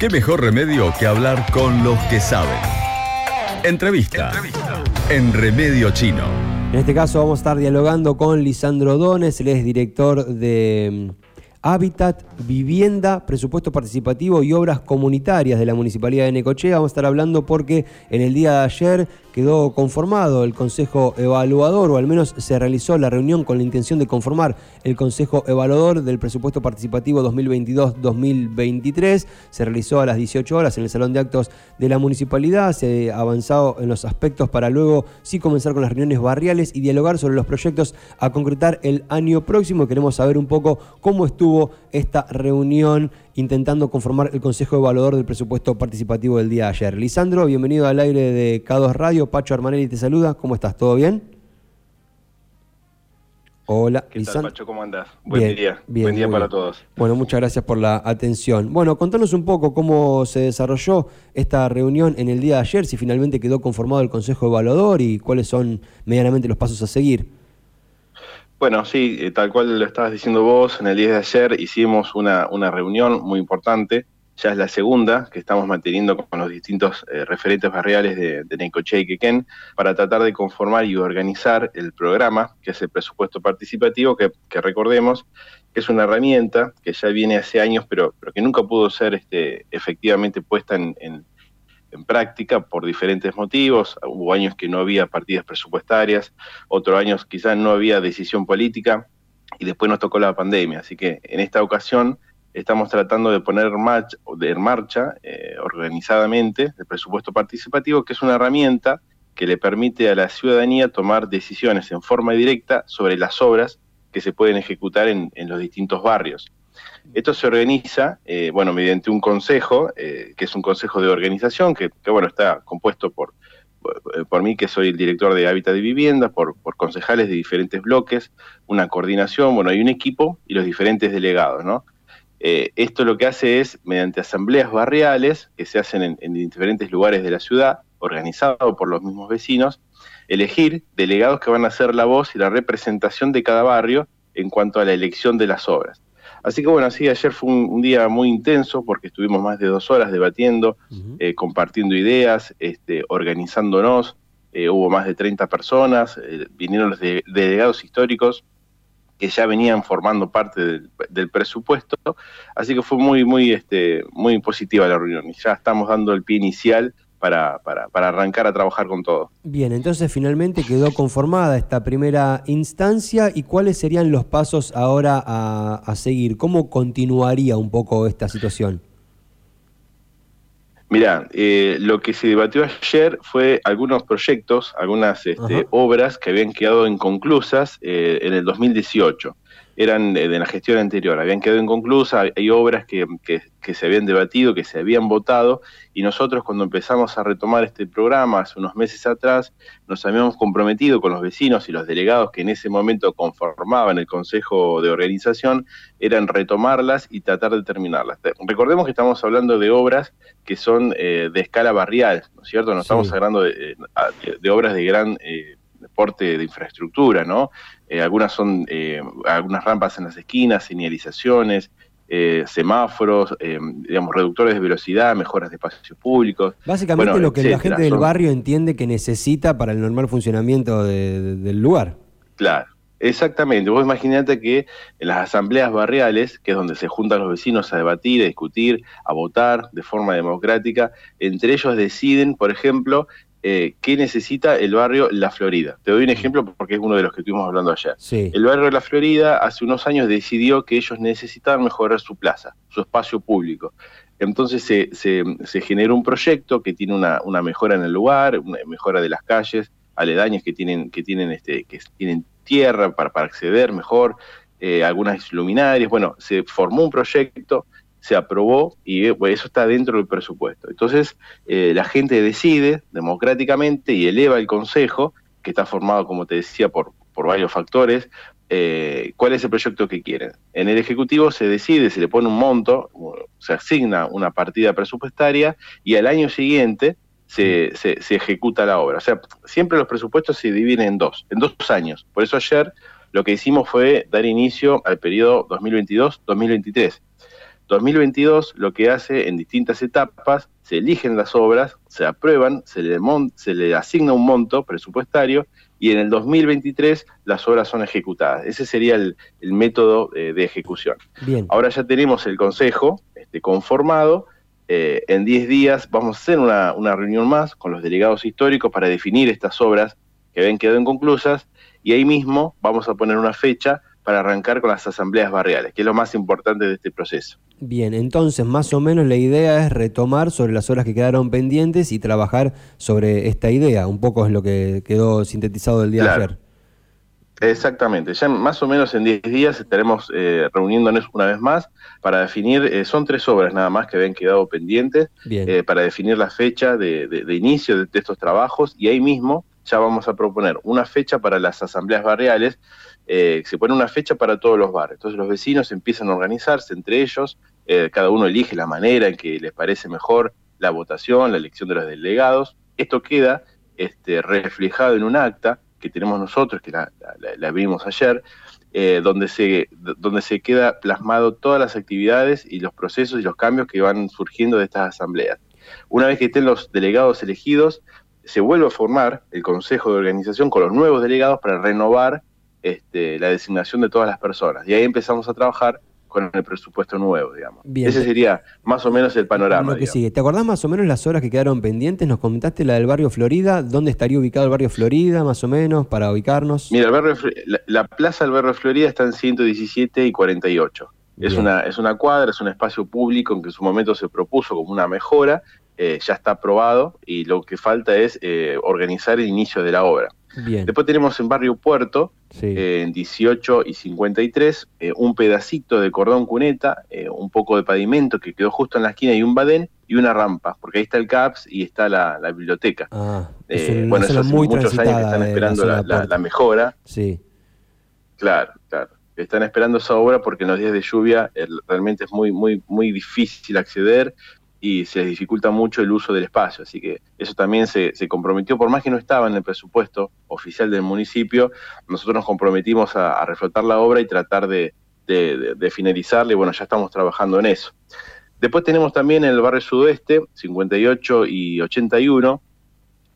¿Qué mejor remedio que hablar con los que saben? Entrevista, en Remedio Chino. En este caso vamos a estar dialogando con Lisandro Dones, él es director de mm, Hábitat, Vivienda, Presupuesto Participativo y Obras Comunitarias de la Municipalidad de Necochea. Vamos a estar hablando porque en el día de ayer quedó conformado el Consejo Evaluador, o al menos se realizó la reunión con la intención de conformar el Consejo Evaluador del Presupuesto Participativo 2022-2023. Se realizó a las 18 horas en el Salón de Actos de la Municipalidad. Se ha avanzado en los aspectos para luego sí comenzar con las reuniones barriales y dialogar sobre los proyectos a concretar el año próximo. Queremos saber un poco cómo estuvo esta reunión intentando conformar el Consejo Evaluador del Presupuesto Participativo del día de ayer. Lisandro, bienvenido al aire de K2 Radio. Pacho Armanelli te saluda. ¿Cómo estás? ¿Todo bien? Hola, ¿Qué tal, Pacho? ¿Cómo andás? Buen día. Buen día para todos. Bueno, muchas gracias por la atención. Bueno, contanos un poco cómo se desarrolló esta reunión en el día de ayer, si finalmente quedó conformado el Consejo Evaluador y cuáles son medianamente los pasos a seguir. Bueno, sí, eh, tal cual lo estabas diciendo vos, en el día de ayer hicimos una, una reunión muy importante, ya es la segunda que estamos manteniendo con los distintos eh, referentes barriales de, de Necochea y Quequén para tratar de conformar y organizar el programa, que es el presupuesto participativo, que, recordemos que es una herramienta que ya viene hace años, pero, pero que nunca pudo ser este, efectivamente puesta en, en práctica por diferentes motivos. Hubo años que no había partidas presupuestarias, otros años quizás no había decisión política y después nos tocó la pandemia. Así que en esta ocasión estamos tratando de poner marcha, de marcha eh, organizadamente el presupuesto participativo, que es una herramienta que le permite a la ciudadanía tomar decisiones en forma directa sobre las obras que se pueden ejecutar en los distintos barrios. Esto se organiza, eh, bueno, mediante un consejo, eh, que es un consejo de organización, que, bueno, está compuesto por, por, mí, que soy el director de Hábitat de Vivienda, por, concejales de diferentes bloques, una coordinación, bueno, hay un equipo y los diferentes delegados, ¿no? Eh, esto lo que hace es, mediante asambleas barriales, que se hacen en, en diferentes lugares de la ciudad, organizado por los mismos vecinos, elegir delegados que van a hacer la voz y la representación de cada barrio en cuanto a la elección de las obras. Así que bueno, sí, ayer fue un, día muy intenso porque estuvimos más de dos horas debatiendo, eh, compartiendo ideas, este, organizándonos. Eh, hubo más de 30 personas, eh, vinieron los delegados históricos que ya venían formando parte del, presupuesto, así que fue muy, muy, este, muy positiva la reunión y ya estamos dando el pie inicial para, para, para, arrancar a trabajar con todo. Bien, entonces finalmente quedó conformada esta primera instancia y cuáles serían los pasos ahora a, seguir. ¿Cómo continuaría un poco esta situación? Mira, eh, lo que se debatió ayer fue algunos proyectos, algunas este, obras que habían quedado inconclusas eh, en el 2018 eran de, la gestión anterior, habían quedado inconclusas, hay obras que, que, se habían debatido, que se habían votado, y nosotros cuando empezamos a retomar este programa hace unos meses atrás, nos habíamos comprometido con los vecinos y los delegados que en ese momento conformaban el Consejo de Organización, eran retomarlas y tratar de terminarlas. Recordemos que estamos hablando de obras que son eh, de escala barrial, ¿no es cierto? No estamos hablando de, de, obras de gran... Eh, deporte de infraestructura, ¿no? Eh, algunas son eh, algunas rampas en las esquinas, señalizaciones, eh, semáforos, digamos, reductores de velocidad, mejoras de espacios públicos. Básicamente lo que la gente del barrio entiende que necesita para el normal funcionamiento del lugar. Claro. Exactamente, vos imaginate que en las asambleas barriales, que es donde se juntan los vecinos a debatir, a discutir, a votar de forma democrática, entre ellos deciden, por ejemplo, eh, qué necesita el barrio La Florida. Te doy un ejemplo porque es uno de los que estuvimos hablando ayer. El barrio La Florida hace unos años decidió que ellos necesitaban mejorar su plaza, su espacio público. Entonces se, se, generó un proyecto que tiene una, mejora en el lugar, una mejora de las calles, aledañas que tienen, que tienen, este, que tienen tierra para, para acceder mejor, eh, algunas luminarias. Bueno, se formó un proyecto se aprobó y eso está dentro del presupuesto. Entonces, eh, la gente decide democráticamente y eleva el Consejo, que está formado, como te decía, por, por varios factores, eh, cuál es el proyecto que quieren. En el Ejecutivo se decide, se le pone un monto, se asigna una partida presupuestaria y al año siguiente se, se, se ejecuta la obra. O sea, siempre los presupuestos se dividen en dos, en dos años. Por eso ayer lo que hicimos fue dar inicio al periodo 2022-2023 2022 lo que hace en distintas etapas, se eligen las obras, se aprueban, se le, se le asigna un monto presupuestario y en el 2023 las obras son ejecutadas. Ese sería el, método eh, de ejecución. Bien. Ahora ya tenemos el Consejo este, conformado. Eh, en 10 días vamos a hacer una, una, reunión más con los delegados históricos para definir estas obras que habían quedado inconclusas y ahí mismo vamos a poner una fecha para arrancar con las asambleas barriales, que es lo más importante de este proceso. Bien, entonces más o menos la idea es retomar sobre las horas que quedaron pendientes y trabajar sobre esta idea. Un poco es lo que quedó sintetizado el día de ayer. Exactamente, ya más o menos en 10 días estaremos eh, reuniéndonos una vez más para definir, eh, son tres obras nada más que habían quedado pendientes, eh, para definir la fecha de, inicio de, estos trabajos y ahí mismo ya vamos a proponer una fecha para las asambleas barriales, se pone una fecha para todos los barrios. Entonces los vecinos empiezan a organizarse entre ellos, eh, cada uno elige la manera en que les parece mejor la votación, la elección de los delegados. Esto queda este, reflejado en un acta que tenemos nosotros, que la, vimos ayer, eh, donde, se, donde se queda plasmado todas las actividades y los procesos y los cambios que van surgiendo de estas asambleas. Una vez que estén los delegados elegidos, se vuelve a formar el Consejo de Organización con los nuevos delegados para renovar este, la designación de todas las personas. Y ahí empezamos a trabajar con el presupuesto nuevo, digamos. Ese sería más o menos el panorama. ¿Te acordás más o menos las horas que quedaron pendientes? Nos comentaste la del barrio Florida. ¿Dónde estaría ubicado el barrio Florida, más o menos, para ubicarnos? Mira, el barrio, la, plaza del barrio Florida está en 117 y 48. Es una, es una cuadra, es un espacio público en que en su momento se propuso como una mejora eh, ya está aprobado y lo que falta es eh, organizar el inicio de la obra. Después tenemos en Barrio Puerto, eh, en 18 y 53, un pedacito de cordón cuneta, un poco de pavimento que quedó justo en la esquina y un badén y una rampa, porque ahí está el CAPS y está la, biblioteca. Ah, bueno, eso hace muchos años que están esperando la, mejora. Sí. Claro, claro están esperando esa obra porque en los días de lluvia realmente es muy muy muy difícil acceder y se les dificulta mucho el uso del espacio. Así que eso también se, comprometió, por más que no estaba en el presupuesto oficial del municipio, nosotros nos comprometimos a, reflotar la obra y tratar de, de, finalizarla y bueno, ya estamos trabajando en eso. Después tenemos también el barrio sudoeste, 58 y 81,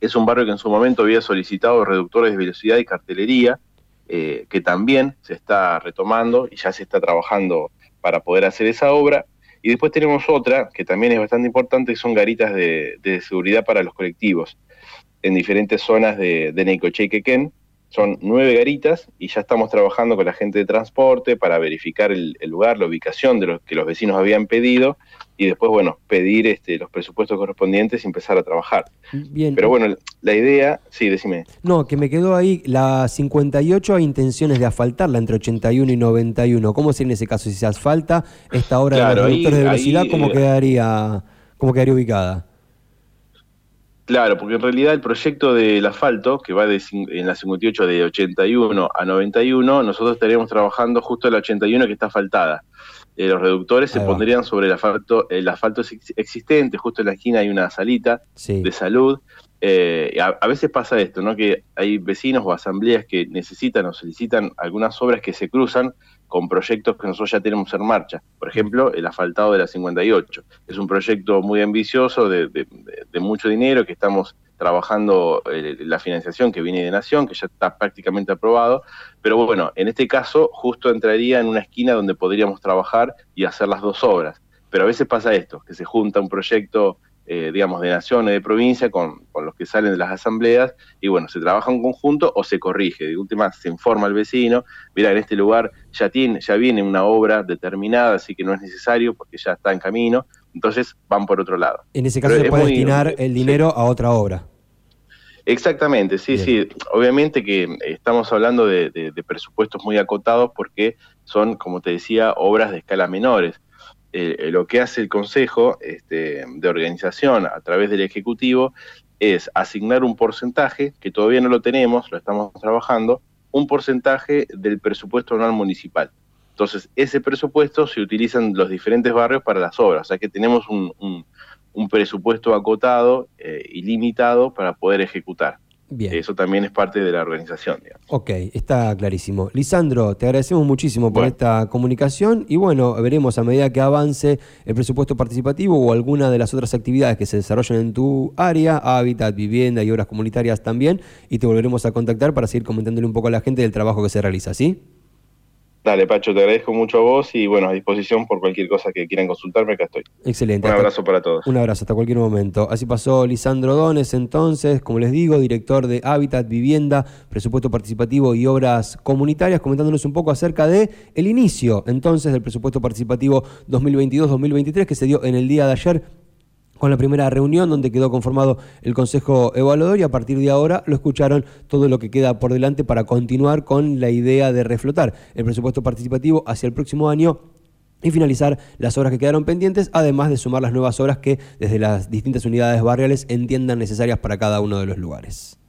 es un barrio que en su momento había solicitado reductores de velocidad y cartelería, eh, que también se está retomando y ya se está trabajando para poder hacer esa obra. Y después tenemos otra, que también es bastante importante, que son garitas de, seguridad para los colectivos en diferentes zonas de, de Necoche y Quequén. Son nueve garitas y ya estamos trabajando con la gente de transporte para verificar el, lugar, la ubicación de lo que los vecinos habían pedido y después, bueno, pedir este, los presupuestos correspondientes y empezar a trabajar. Bien. Pero bueno, la idea, sí, decime. No, que me quedó ahí, la 58 hay intenciones de asfaltarla entre 81 y 91. ¿Cómo sería en ese caso? Si se asfalta esta obra de los reductores de velocidad, ¿cómo, eh, quedaría, ¿cómo quedaría ubicada? Claro, porque en realidad el proyecto del asfalto, que va de, en la 58 de 81 a 91, nosotros estaríamos trabajando justo en la 81 que está asfaltada. Eh, los reductores se pondrían sobre el asfalto, el asfalto existente, justo en la esquina hay una salita de salud. Eh, a, veces pasa esto, ¿no? Que hay vecinos o asambleas que necesitan o solicitan algunas obras que se cruzan con proyectos que nosotros ya tenemos en marcha. Por ejemplo, el asfaltado de la 58. Es un proyecto muy ambicioso, de, mucho dinero, que estamos trabajando eh, la financiación que viene de Nación, que ya está prácticamente aprobado. Pero bueno, en este caso justo entraría en una esquina donde podríamos trabajar y hacer las dos obras. Pero a veces pasa esto, que se junta un proyecto eh, digamos, de nación o de provincia con, los que salen de las asambleas y bueno, se trabaja en conjunto o se corrige. De última, se informa al vecino, mira, en este lugar ya, tiene, ya viene una obra determinada, así que no es necesario porque ya está en camino, entonces van por otro lado. En ese caso se puede destinar el dinero a otra obra. Exactamente, sí, sí. Obviamente que estamos hablando de presupuestos muy acotados porque son, como te decía, obras de escala menores eh, lo que hace el Consejo este, de Organización a través del Ejecutivo es asignar un porcentaje, que todavía no lo tenemos, lo estamos trabajando, un porcentaje del presupuesto anual municipal. Entonces, ese presupuesto se utiliza en los diferentes barrios para las obras, o sea que tenemos un, presupuesto acotado eh, y limitado para poder ejecutar. Bien. Eso también es parte de la organización. Digamos. Ok, está clarísimo. Lisandro, te agradecemos muchísimo por esta comunicación y bueno, veremos a medida que avance el presupuesto participativo o alguna de las otras actividades que se desarrollan en tu área, hábitat, vivienda y obras comunitarias también, y te volveremos a contactar para seguir comentándole un poco a la gente del trabajo que se realiza, ¿sí? Dale, Pacho, te agradezco mucho a vos y bueno, a disposición por cualquier cosa que quieran consultarme, acá estoy. Excelente. Un abrazo para todos. Un abrazo, hasta cualquier momento. Así pasó Lisandro Dones, entonces, como les digo, director de Hábitat, Vivienda, Presupuesto Participativo y Obras Comunitarias, comentándonos un poco acerca de el inicio, entonces, del Presupuesto Participativo 2022-2023 que se dio en el día de ayer con la primera reunión donde quedó conformado el Consejo Evaluador y a partir de ahora lo escucharon todo lo que queda por delante para continuar con la idea de reflotar el presupuesto participativo hacia el próximo año y finalizar las obras que quedaron pendientes, además de sumar las nuevas obras que desde las distintas unidades barriales entiendan necesarias para cada uno de los lugares.